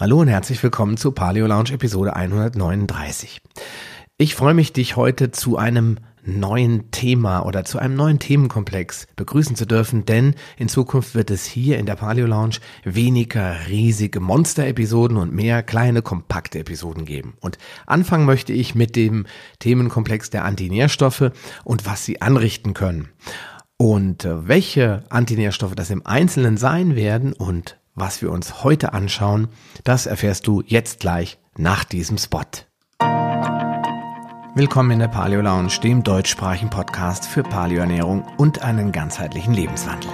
Hallo und herzlich willkommen zu Paleo Lounge Episode 139. Ich freue mich, dich heute zu einem neuen Thema oder zu einem neuen Themenkomplex begrüßen zu dürfen, denn in Zukunft wird es hier in der Paleo Lounge weniger riesige Monster-Episoden und mehr kleine, kompakte Episoden geben. Und anfangen möchte ich mit dem Themenkomplex der Antinährstoffe und was sie anrichten können. Und äh, welche Antinährstoffe das im Einzelnen sein werden und was wir uns heute anschauen, das erfährst du jetzt gleich nach diesem Spot. Willkommen in der Paleo Lounge, dem deutschsprachigen Podcast für Paleoernährung und einen ganzheitlichen Lebenswandel.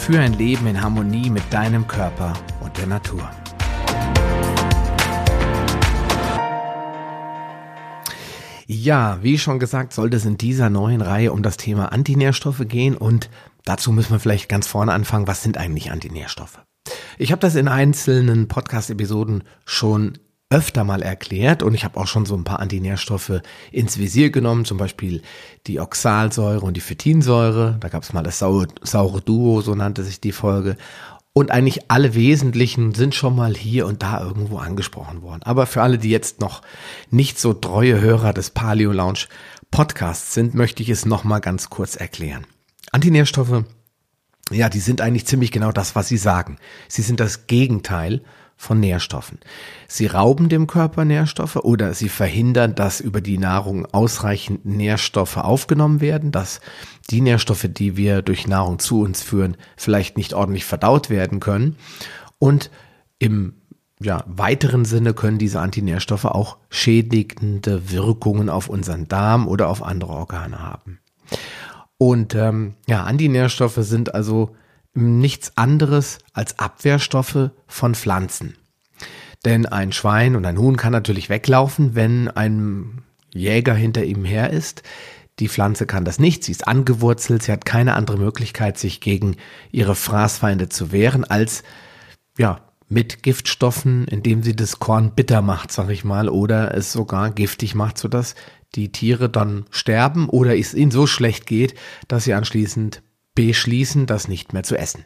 Für ein Leben in Harmonie mit deinem Körper und der Natur. Ja, wie schon gesagt, sollte es in dieser neuen Reihe um das Thema Antinährstoffe gehen und dazu müssen wir vielleicht ganz vorne anfangen, was sind eigentlich Antinährstoffe? Ich habe das in einzelnen Podcast-Episoden schon öfter mal erklärt und ich habe auch schon so ein paar Antinährstoffe ins Visier genommen, zum Beispiel die Oxalsäure und die Phytinsäure. Da gab es mal das saure, saure Duo, so nannte sich die Folge. Und eigentlich alle wesentlichen sind schon mal hier und da irgendwo angesprochen worden. Aber für alle, die jetzt noch nicht so treue Hörer des Paleo Lounge Podcasts sind, möchte ich es nochmal ganz kurz erklären. Antinährstoffe, ja, die sind eigentlich ziemlich genau das, was sie sagen. Sie sind das Gegenteil von Nährstoffen. Sie rauben dem Körper Nährstoffe oder sie verhindern, dass über die Nahrung ausreichend Nährstoffe aufgenommen werden, dass die Nährstoffe, die wir durch Nahrung zu uns führen, vielleicht nicht ordentlich verdaut werden können. Und im ja, weiteren Sinne können diese Antinährstoffe auch schädigende Wirkungen auf unseren Darm oder auf andere Organe haben. Und ähm, ja, Antinährstoffe sind also nichts anderes als Abwehrstoffe von Pflanzen. Denn ein Schwein und ein Huhn kann natürlich weglaufen, wenn ein Jäger hinter ihm her ist. Die Pflanze kann das nicht, sie ist angewurzelt, sie hat keine andere Möglichkeit, sich gegen ihre Fraßfeinde zu wehren, als ja, mit Giftstoffen, indem sie das Korn bitter macht, sag ich mal, oder es sogar giftig macht, sodass die Tiere dann sterben oder es ihnen so schlecht geht, dass sie anschließend beschließen, das nicht mehr zu essen.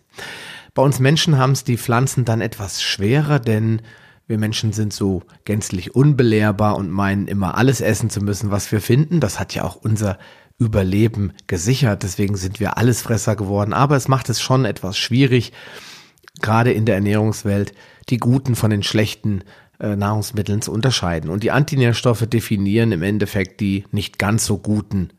Bei uns Menschen haben es die Pflanzen dann etwas schwerer, denn wir Menschen sind so gänzlich unbelehrbar und meinen immer alles essen zu müssen, was wir finden. Das hat ja auch unser Überleben gesichert. Deswegen sind wir Allesfresser geworden. Aber es macht es schon etwas schwierig, gerade in der Ernährungswelt, die guten von den schlechten äh, Nahrungsmitteln zu unterscheiden. Und die Antinährstoffe definieren im Endeffekt die nicht ganz so guten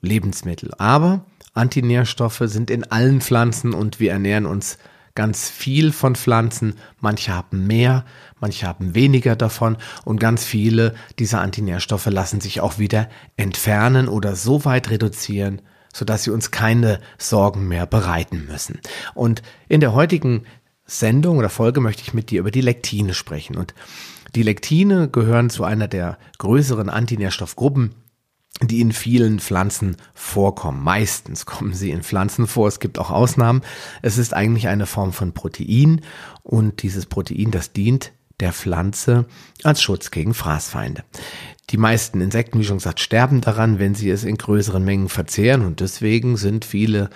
Lebensmittel. Aber Antinährstoffe sind in allen Pflanzen und wir ernähren uns ganz viel von Pflanzen. Manche haben mehr, manche haben weniger davon und ganz viele dieser Antinährstoffe lassen sich auch wieder entfernen oder so weit reduzieren, sodass sie uns keine Sorgen mehr bereiten müssen. Und in der heutigen Sendung oder Folge möchte ich mit dir über die Lektine sprechen. Und die Lektine gehören zu einer der größeren Antinährstoffgruppen die in vielen Pflanzen vorkommen. Meistens kommen sie in Pflanzen vor. Es gibt auch Ausnahmen. Es ist eigentlich eine Form von Protein und dieses Protein, das dient der Pflanze als Schutz gegen Fraßfeinde. Die meisten Insekten, wie schon gesagt, sterben daran, wenn sie es in größeren Mengen verzehren und deswegen sind viele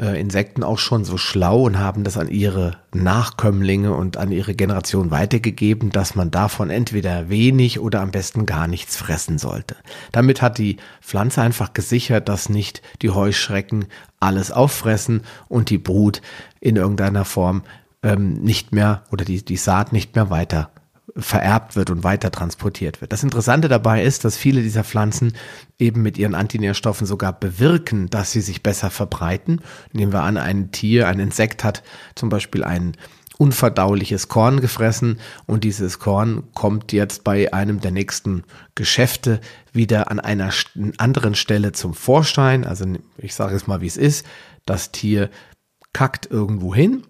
äh, Insekten auch schon so schlau und haben das an ihre Nachkömmlinge und an ihre Generation weitergegeben, dass man davon entweder wenig oder am besten gar nichts fressen sollte. Damit hat die Pflanze einfach gesichert, dass nicht die Heuschrecken alles auffressen und die Brut in irgendeiner Form ähm, nicht mehr oder die, die Saat nicht mehr weiter vererbt wird und weiter transportiert wird. Das Interessante dabei ist, dass viele dieser Pflanzen eben mit ihren Antinährstoffen sogar bewirken, dass sie sich besser verbreiten. Nehmen wir an, ein Tier, ein Insekt hat zum Beispiel ein unverdauliches Korn gefressen und dieses Korn kommt jetzt bei einem der nächsten Geschäfte wieder an einer anderen Stelle zum Vorschein. Also ich sage es mal, wie es ist. Das Tier kackt irgendwo hin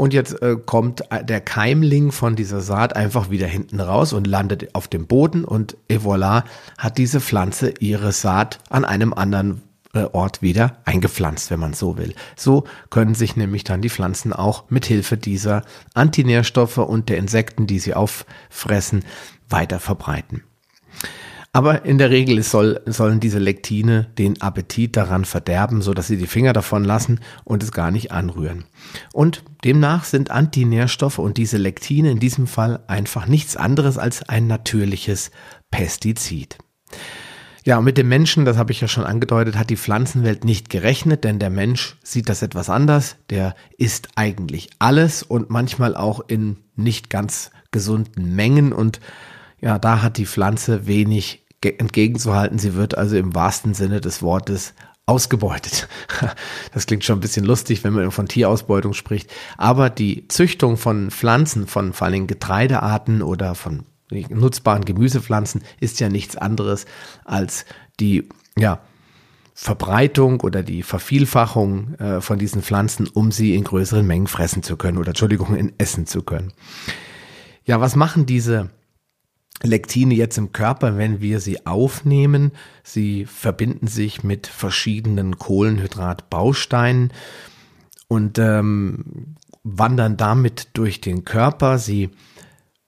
und jetzt äh, kommt der Keimling von dieser Saat einfach wieder hinten raus und landet auf dem Boden und et voilà, hat diese Pflanze ihre Saat an einem anderen äh, Ort wieder eingepflanzt, wenn man so will. So können sich nämlich dann die Pflanzen auch mit Hilfe dieser Antinährstoffe und der Insekten, die sie auffressen, weiter verbreiten. Aber in der Regel soll, sollen diese Lektine den Appetit daran verderben, so dass sie die Finger davon lassen und es gar nicht anrühren. Und demnach sind Antinährstoffe und diese Lektine in diesem Fall einfach nichts anderes als ein natürliches Pestizid. Ja, und mit dem Menschen, das habe ich ja schon angedeutet, hat die Pflanzenwelt nicht gerechnet, denn der Mensch sieht das etwas anders. Der isst eigentlich alles und manchmal auch in nicht ganz gesunden Mengen und ja, da hat die Pflanze wenig entgegenzuhalten. Sie wird also im wahrsten Sinne des Wortes ausgebeutet. Das klingt schon ein bisschen lustig, wenn man von Tierausbeutung spricht. Aber die Züchtung von Pflanzen, von vor allem Getreidearten oder von nutzbaren Gemüsepflanzen ist ja nichts anderes als die, ja, Verbreitung oder die Vervielfachung äh, von diesen Pflanzen, um sie in größeren Mengen fressen zu können oder Entschuldigung, in essen zu können. Ja, was machen diese Lektine jetzt im Körper, wenn wir sie aufnehmen? Sie verbinden sich mit verschiedenen Kohlenhydratbausteinen und ähm, wandern damit durch den Körper. Sie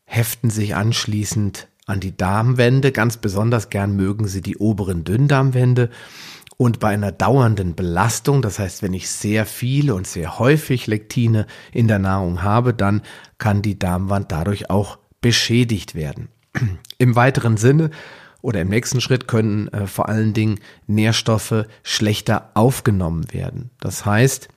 heften sich anschließend an die Darmwände. Ganz besonders gern mögen sie die oberen Dünndarmwände. Und bei einer dauernden Belastung, das heißt, wenn ich sehr viele und sehr häufig Lektine in der Nahrung habe, dann kann die Darmwand dadurch auch beschädigt werden. Im weiteren Sinne oder im nächsten Schritt können äh, vor allen Dingen Nährstoffe schlechter aufgenommen werden. Das heißt,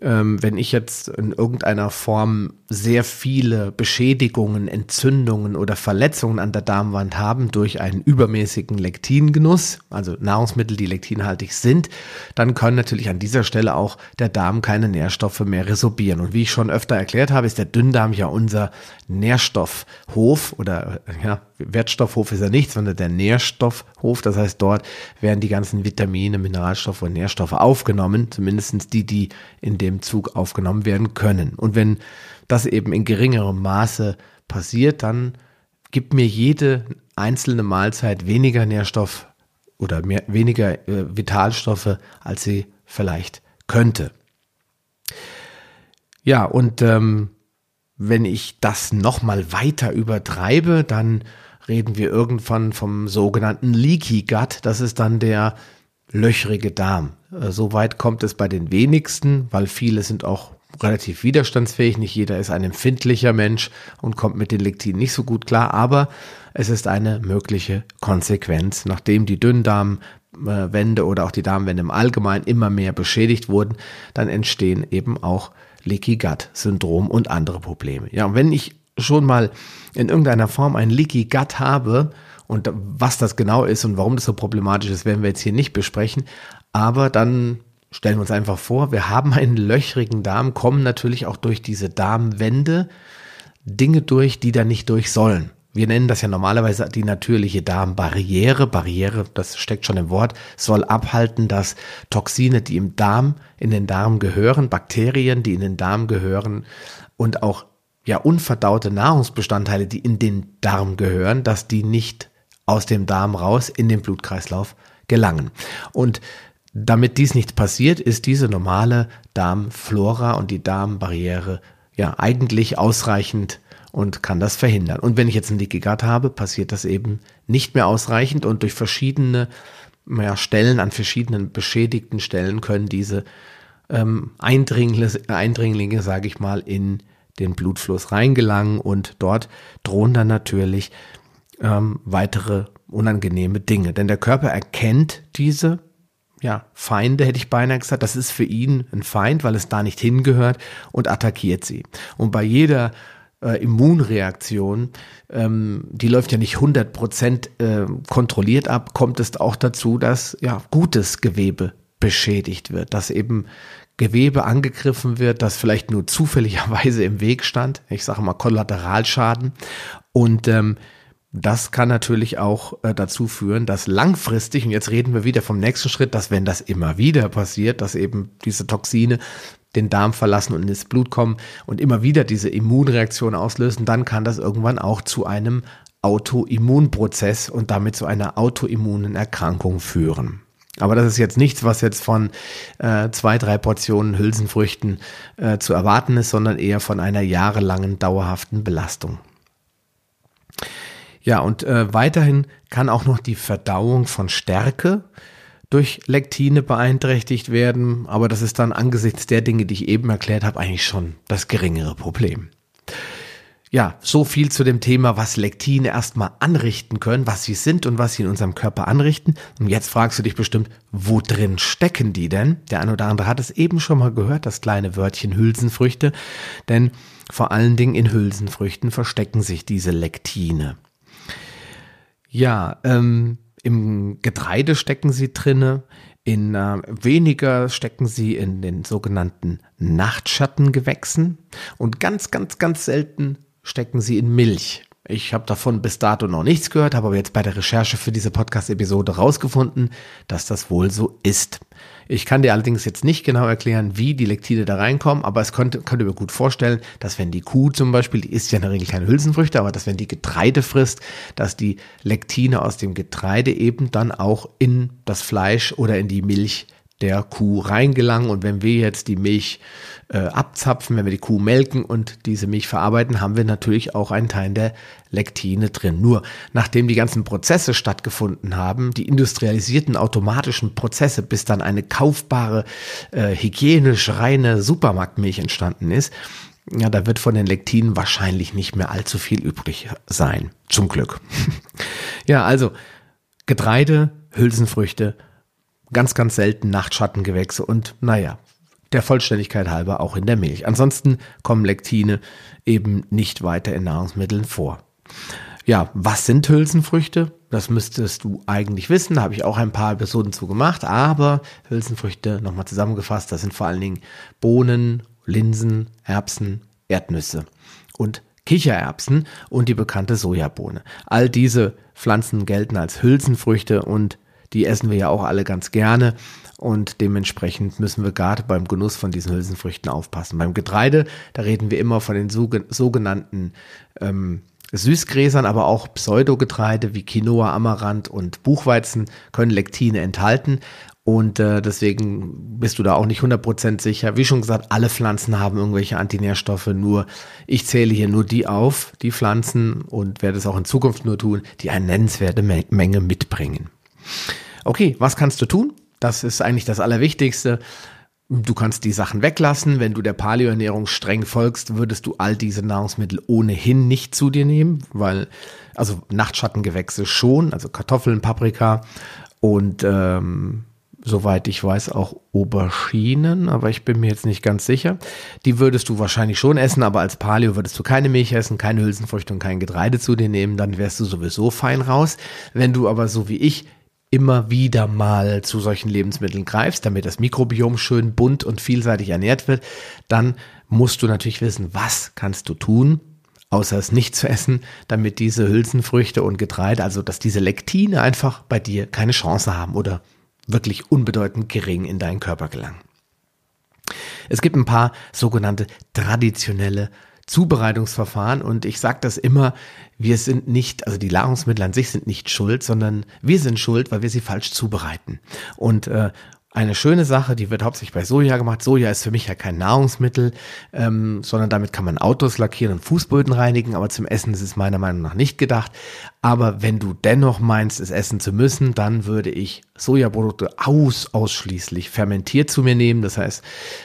ähm, wenn ich jetzt in irgendeiner Form sehr viele Beschädigungen, Entzündungen oder Verletzungen an der Darmwand haben durch einen übermäßigen Lektingenuss, also Nahrungsmittel, die lektinhaltig sind, dann kann natürlich an dieser Stelle auch der Darm keine Nährstoffe mehr resorbieren. Und wie ich schon öfter erklärt habe, ist der Dünndarm ja unser Nährstoffhof oder ja, Wertstoffhof ist er nicht, sondern der Nährstoffhof. Das heißt, dort werden die ganzen Vitamine, Mineralstoffe und Nährstoffe aufgenommen, zumindest die, die in dem Zug aufgenommen werden können. Und wenn das eben in geringerem Maße passiert, dann gibt mir jede einzelne Mahlzeit weniger Nährstoff oder mehr, weniger äh, Vitalstoffe, als sie vielleicht könnte. Ja, und ähm, wenn ich das nochmal weiter übertreibe, dann reden wir irgendwann vom sogenannten Leaky Gut. Das ist dann der löchrige Darm. Äh, so weit kommt es bei den wenigsten, weil viele sind auch relativ widerstandsfähig. Nicht jeder ist ein empfindlicher Mensch und kommt mit den Lektinen nicht so gut klar, aber es ist eine mögliche Konsequenz, nachdem die Dünndarmwände oder auch die Darmwände im Allgemeinen immer mehr beschädigt wurden, dann entstehen eben auch Leaky Gut Syndrom und andere Probleme. Ja, und wenn ich schon mal in irgendeiner Form ein Leaky Gut habe, und was das genau ist und warum das so problematisch ist, werden wir jetzt hier nicht besprechen. Aber dann stellen wir uns einfach vor, wir haben einen löchrigen Darm, kommen natürlich auch durch diese Darmwände Dinge durch, die da nicht durch sollen. Wir nennen das ja normalerweise die natürliche Darmbarriere. Barriere, das steckt schon im Wort, soll abhalten, dass Toxine, die im Darm, in den Darm gehören, Bakterien, die in den Darm gehören und auch ja unverdaute Nahrungsbestandteile, die in den Darm gehören, dass die nicht aus dem Darm raus in den Blutkreislauf gelangen. Und damit dies nicht passiert, ist diese normale Darmflora und die Darmbarriere ja eigentlich ausreichend und kann das verhindern. Und wenn ich jetzt ein Leaky Gut habe, passiert das eben nicht mehr ausreichend und durch verschiedene ja, Stellen an verschiedenen beschädigten Stellen können diese ähm, Eindringlinge, Eindringlinge sage ich mal, in den Blutfluss reingelangen und dort drohen dann natürlich ähm, weitere unangenehme Dinge. Denn der Körper erkennt diese ja, Feinde, hätte ich beinahe gesagt. Das ist für ihn ein Feind, weil es da nicht hingehört und attackiert sie. Und bei jeder äh, Immunreaktion, ähm, die läuft ja nicht 100 Prozent äh, kontrolliert ab, kommt es auch dazu, dass ja gutes Gewebe beschädigt wird, dass eben Gewebe angegriffen wird, das vielleicht nur zufälligerweise im Weg stand. Ich sage mal Kollateralschaden. Und ähm, das kann natürlich auch äh, dazu führen, dass langfristig, und jetzt reden wir wieder vom nächsten Schritt, dass wenn das immer wieder passiert, dass eben diese Toxine den Darm verlassen und ins Blut kommen und immer wieder diese Immunreaktion auslösen, dann kann das irgendwann auch zu einem Autoimmunprozess und damit zu einer autoimmunen Erkrankung führen. Aber das ist jetzt nichts, was jetzt von äh, zwei, drei Portionen Hülsenfrüchten äh, zu erwarten ist, sondern eher von einer jahrelangen dauerhaften Belastung. Ja, und äh, weiterhin kann auch noch die Verdauung von Stärke durch Lektine beeinträchtigt werden, aber das ist dann angesichts der Dinge, die ich eben erklärt habe, eigentlich schon das geringere Problem. Ja, so viel zu dem Thema, was Lektine erstmal anrichten können, was sie sind und was sie in unserem Körper anrichten. Und jetzt fragst du dich bestimmt, wo drin stecken die denn? Der eine oder andere hat es eben schon mal gehört, das kleine Wörtchen Hülsenfrüchte, denn vor allen Dingen in Hülsenfrüchten verstecken sich diese Lektine. Ja, ähm, im Getreide stecken sie drinne, in äh, weniger stecken sie in den sogenannten Nachtschattengewächsen und ganz, ganz, ganz selten stecken sie in Milch. Ich habe davon bis dato noch nichts gehört, habe aber jetzt bei der Recherche für diese Podcast-Episode rausgefunden, dass das wohl so ist. Ich kann dir allerdings jetzt nicht genau erklären, wie die Lektine da reinkommen, aber es könnte, könnte mir gut vorstellen, dass wenn die Kuh zum Beispiel, die isst ja in der Regel keine Hülsenfrüchte, aber dass wenn die Getreide frisst, dass die Lektine aus dem Getreide eben dann auch in das Fleisch oder in die Milch der Kuh reingelangen. Und wenn wir jetzt die Milch äh, abzapfen, wenn wir die Kuh melken und diese Milch verarbeiten, haben wir natürlich auch einen Teil der Lektine drin. Nur nachdem die ganzen Prozesse stattgefunden haben, die industrialisierten automatischen Prozesse, bis dann eine kaufbare, äh, hygienisch reine Supermarktmilch entstanden ist, ja, da wird von den Lektinen wahrscheinlich nicht mehr allzu viel übrig sein. Zum Glück. ja, also Getreide, Hülsenfrüchte, ganz, ganz selten Nachtschattengewächse und naja, der Vollständigkeit halber auch in der Milch. Ansonsten kommen Lektine eben nicht weiter in Nahrungsmitteln vor. Ja, was sind Hülsenfrüchte? Das müsstest du eigentlich wissen. Da habe ich auch ein paar Episoden zu gemacht. Aber Hülsenfrüchte, nochmal zusammengefasst, das sind vor allen Dingen Bohnen, Linsen, Erbsen, Erdnüsse und Kichererbsen und die bekannte Sojabohne. All diese Pflanzen gelten als Hülsenfrüchte und die essen wir ja auch alle ganz gerne. Und dementsprechend müssen wir gerade beim Genuss von diesen Hülsenfrüchten aufpassen. Beim Getreide, da reden wir immer von den sogenannten ähm, Süßgräsern, aber auch Pseudogetreide wie Quinoa, Amaranth und Buchweizen können Lektine enthalten. Und äh, deswegen bist du da auch nicht 100% sicher. Wie schon gesagt, alle Pflanzen haben irgendwelche Antinährstoffe. Nur ich zähle hier nur die auf, die Pflanzen und werde es auch in Zukunft nur tun, die eine nennenswerte Menge mitbringen. Okay, was kannst du tun? Das ist eigentlich das Allerwichtigste. Du kannst die Sachen weglassen. Wenn du der Paleoernährung streng folgst, würdest du all diese Nahrungsmittel ohnehin nicht zu dir nehmen, weil, also Nachtschattengewächse schon, also Kartoffeln, Paprika und ähm, soweit ich weiß auch Auberginen, aber ich bin mir jetzt nicht ganz sicher. Die würdest du wahrscheinlich schon essen, aber als Paleo würdest du keine Milch essen, keine Hülsenfrüchte und kein Getreide zu dir nehmen, dann wärst du sowieso fein raus. Wenn du aber so wie ich immer wieder mal zu solchen Lebensmitteln greifst, damit das Mikrobiom schön bunt und vielseitig ernährt wird, dann musst du natürlich wissen, was kannst du tun, außer es nicht zu essen, damit diese Hülsenfrüchte und Getreide, also dass diese Lektine einfach bei dir keine Chance haben oder wirklich unbedeutend gering in deinen Körper gelangen. Es gibt ein paar sogenannte traditionelle Zubereitungsverfahren und ich sage das immer, wir sind nicht, also die Nahrungsmittel an sich sind nicht schuld, sondern wir sind schuld, weil wir sie falsch zubereiten. Und äh, eine schöne Sache, die wird hauptsächlich bei Soja gemacht. Soja ist für mich ja kein Nahrungsmittel, ähm, sondern damit kann man Autos lackieren und Fußböden reinigen, aber zum Essen ist es meiner Meinung nach nicht gedacht. Aber wenn du dennoch meinst, es essen zu müssen, dann würde ich Sojaprodukte aus, ausschließlich fermentiert zu mir nehmen, das heißt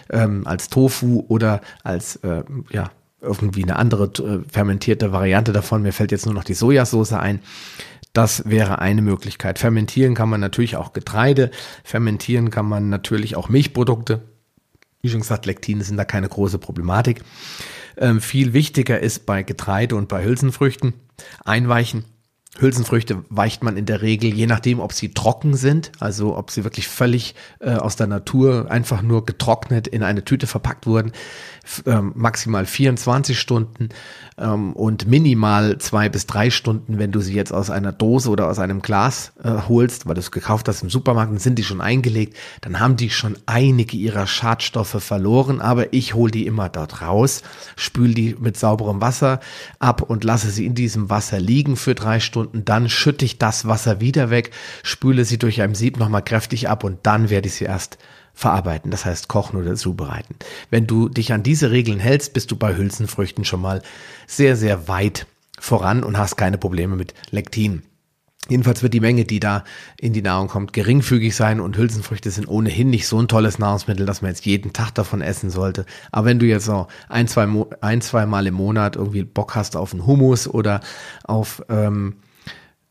ähm, als Tofu oder als äh, ja, irgendwie eine andere äh, fermentierte Variante davon. Mir fällt jetzt nur noch die Sojasauce ein. Das wäre eine Möglichkeit. Fermentieren kann man natürlich auch Getreide. Fermentieren kann man natürlich auch Milchprodukte. Wie schon gesagt, Lektine sind da keine große Problematik. Ähm, viel wichtiger ist bei Getreide und bei Hülsenfrüchten einweichen. Hülsenfrüchte weicht man in der Regel, je nachdem, ob sie trocken sind, also ob sie wirklich völlig äh, aus der Natur einfach nur getrocknet in eine Tüte verpackt wurden, ähm, maximal 24 Stunden ähm, und minimal zwei bis drei Stunden, wenn du sie jetzt aus einer Dose oder aus einem Glas äh, holst, weil du es gekauft hast im Supermarkt, dann sind die schon eingelegt, dann haben die schon einige ihrer Schadstoffe verloren, aber ich hole die immer dort raus, spül die mit sauberem Wasser ab und lasse sie in diesem Wasser liegen für drei Stunden, dann schütte ich das Wasser wieder weg, spüle sie durch ein Sieb nochmal kräftig ab und dann werde ich sie erst verarbeiten, das heißt kochen oder zubereiten. Wenn du dich an diese Regeln hältst, bist du bei Hülsenfrüchten schon mal sehr, sehr weit voran und hast keine Probleme mit Lektin. Jedenfalls wird die Menge, die da in die Nahrung kommt, geringfügig sein und Hülsenfrüchte sind ohnehin nicht so ein tolles Nahrungsmittel, dass man jetzt jeden Tag davon essen sollte. Aber wenn du jetzt so ein, zwei, ein, zwei Mal im Monat irgendwie Bock hast auf einen Hummus oder auf ähm,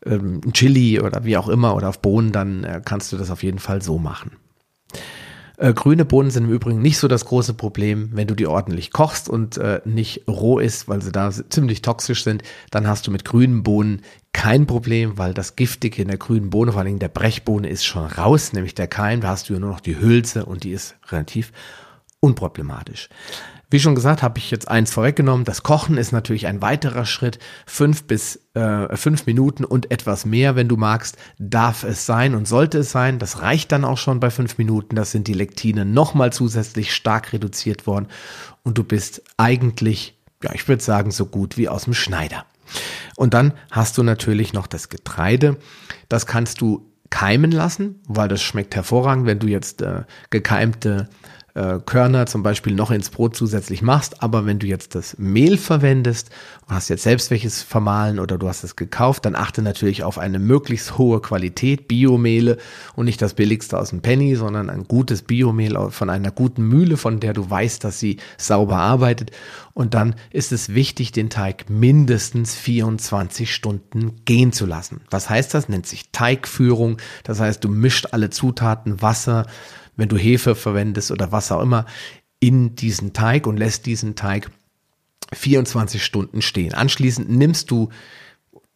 ähm, Chili oder wie auch immer oder auf Bohnen, dann äh, kannst du das auf jeden Fall so machen. Äh, grüne Bohnen sind im Übrigen nicht so das große Problem. Wenn du die ordentlich kochst und äh, nicht roh isst, weil sie da ziemlich toxisch sind, dann hast du mit grünen Bohnen kein Problem, weil das Giftige in der grünen Bohne, vor allem der Brechbohne, ist schon raus, nämlich der Keim. Da hast du ja nur noch die Hülse und die ist relativ unproblematisch. Wie schon gesagt, habe ich jetzt eins vorweggenommen. Das Kochen ist natürlich ein weiterer Schritt. Fünf bis äh, fünf Minuten und etwas mehr, wenn du magst, darf es sein und sollte es sein. Das reicht dann auch schon bei fünf Minuten. Das sind die Lektine nochmal zusätzlich stark reduziert worden und du bist eigentlich, ja, ich würde sagen, so gut wie aus dem Schneider. Und dann hast du natürlich noch das Getreide. Das kannst du keimen lassen, weil das schmeckt hervorragend, wenn du jetzt äh, gekeimte äh, Körner zum Beispiel noch ins Brot zusätzlich machst. Aber wenn du jetzt das Mehl verwendest und hast jetzt selbst welches vermahlen oder du hast es gekauft, dann achte natürlich auf eine möglichst hohe Qualität, Biomehle und nicht das billigste aus dem Penny, sondern ein gutes Biomehl von einer guten Mühle, von der du weißt, dass sie sauber arbeitet. Und dann ist es wichtig, den Teig mindestens 24 Stunden gehen zu lassen. Was heißt das? Nennt sich Teigführung. Das heißt, du mischt alle Zutaten, Wasser, wenn du Hefe verwendest oder was auch immer, in diesen Teig und lässt diesen Teig 24 Stunden stehen. Anschließend nimmst du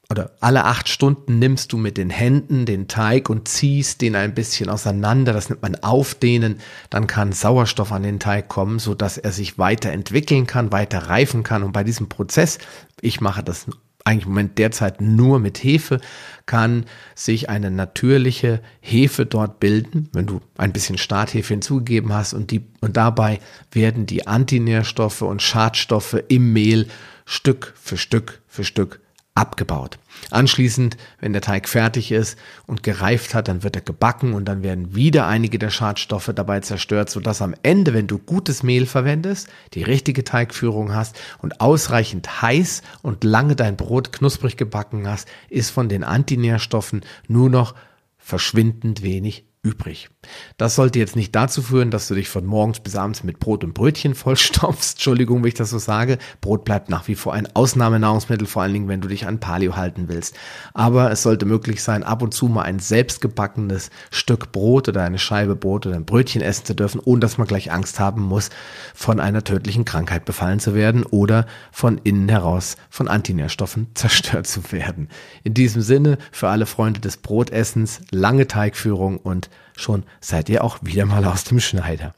oder alle acht Stunden nimmst du mit den Händen den Teig und ziehst den ein bisschen auseinander. Das nennt man Aufdehnen. Dann kann Sauerstoff an den Teig kommen, so dass er sich weiterentwickeln kann, weiter reifen kann. Und bei diesem Prozess, ich mache das eigentlich im Moment derzeit nur mit Hefe, kann sich eine natürliche Hefe dort bilden, wenn du ein bisschen Starthefe hinzugegeben hast und die, und dabei werden die Antinährstoffe und Schadstoffe im Mehl Stück für Stück für Stück abgebaut. Anschließend, wenn der Teig fertig ist und gereift hat, dann wird er gebacken und dann werden wieder einige der Schadstoffe dabei zerstört, sodass am Ende, wenn du gutes Mehl verwendest, die richtige Teigführung hast und ausreichend heiß und lange dein Brot knusprig gebacken hast, ist von den Antinährstoffen nur noch verschwindend wenig übrig. Das sollte jetzt nicht dazu führen, dass du dich von morgens bis abends mit Brot und Brötchen vollstopfst. Entschuldigung, wenn ich das so sage. Brot bleibt nach wie vor ein Ausnahmenahrungsmittel, vor allen Dingen, wenn du dich an Paleo halten willst. Aber es sollte möglich sein, ab und zu mal ein selbstgebackenes Stück Brot oder eine Scheibe Brot oder ein Brötchen essen zu dürfen, ohne dass man gleich Angst haben muss, von einer tödlichen Krankheit befallen zu werden oder von innen heraus von Antinährstoffen zerstört zu werden. In diesem Sinne, für alle Freunde des Brotessens, lange Teigführung und schon seid ihr auch wieder mal aus dem Schneider.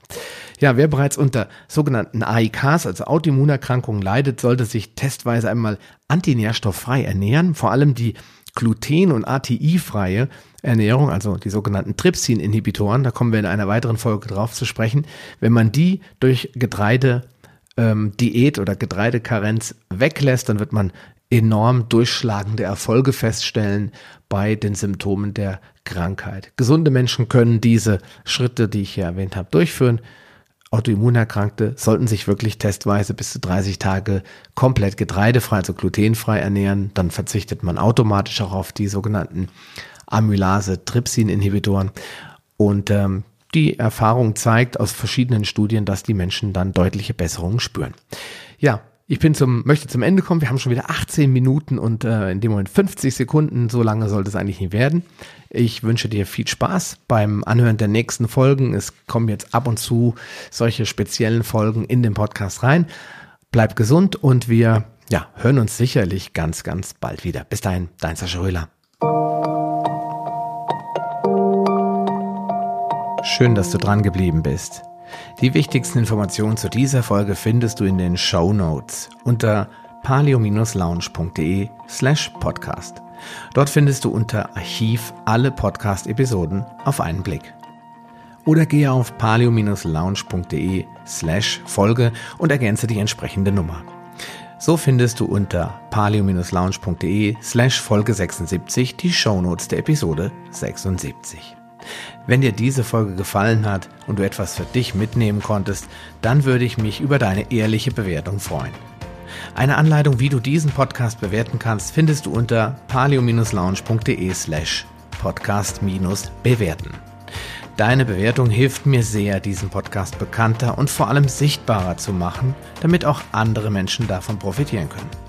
Ja, wer bereits unter sogenannten AIKs, also Autoimmunerkrankungen leidet, sollte sich testweise einmal antinährstofffrei ernähren. Vor allem die gluten- und ATI-freie Ernährung, also die sogenannten Trypsin-Inhibitoren, da kommen wir in einer weiteren Folge drauf zu sprechen. Wenn man die durch Getreide ähm, Diät oder Getreidekarenz weglässt, dann wird man enorm durchschlagende Erfolge feststellen bei den Symptomen der Krankheit. Gesunde Menschen können diese Schritte, die ich hier erwähnt habe, durchführen. Autoimmunerkrankte sollten sich wirklich testweise bis zu 30 Tage komplett getreidefrei, also glutenfrei ernähren. Dann verzichtet man automatisch auch auf die sogenannten Amylase-Trypsin-Inhibitoren. Und ähm, die Erfahrung zeigt aus verschiedenen Studien, dass die Menschen dann deutliche Besserungen spüren. Ja, ich bin zum, möchte zum Ende kommen. Wir haben schon wieder 18 Minuten und äh, in dem Moment 50 Sekunden. So lange sollte es eigentlich nicht werden. Ich wünsche dir viel Spaß beim Anhören der nächsten Folgen. Es kommen jetzt ab und zu solche speziellen Folgen in den Podcast rein. Bleib gesund und wir ja, hören uns sicherlich ganz, ganz bald wieder. Bis dahin, dein Sascha Röhler. Schön, dass du dran geblieben bist. Die wichtigsten Informationen zu dieser Folge findest du in den Show Notes unter palio-lounge.de slash podcast. Dort findest du unter Archiv alle Podcast-Episoden auf einen Blick. Oder gehe auf palio-lounge.de slash Folge und ergänze die entsprechende Nummer. So findest du unter palio-lounge.de slash Folge 76 die Shownotes der Episode 76. Wenn dir diese Folge gefallen hat und du etwas für dich mitnehmen konntest, dann würde ich mich über deine ehrliche Bewertung freuen. Eine Anleitung, wie du diesen Podcast bewerten kannst, findest du unter palio-lounge.de slash podcast-bewerten. Deine Bewertung hilft mir sehr, diesen Podcast bekannter und vor allem sichtbarer zu machen, damit auch andere Menschen davon profitieren können.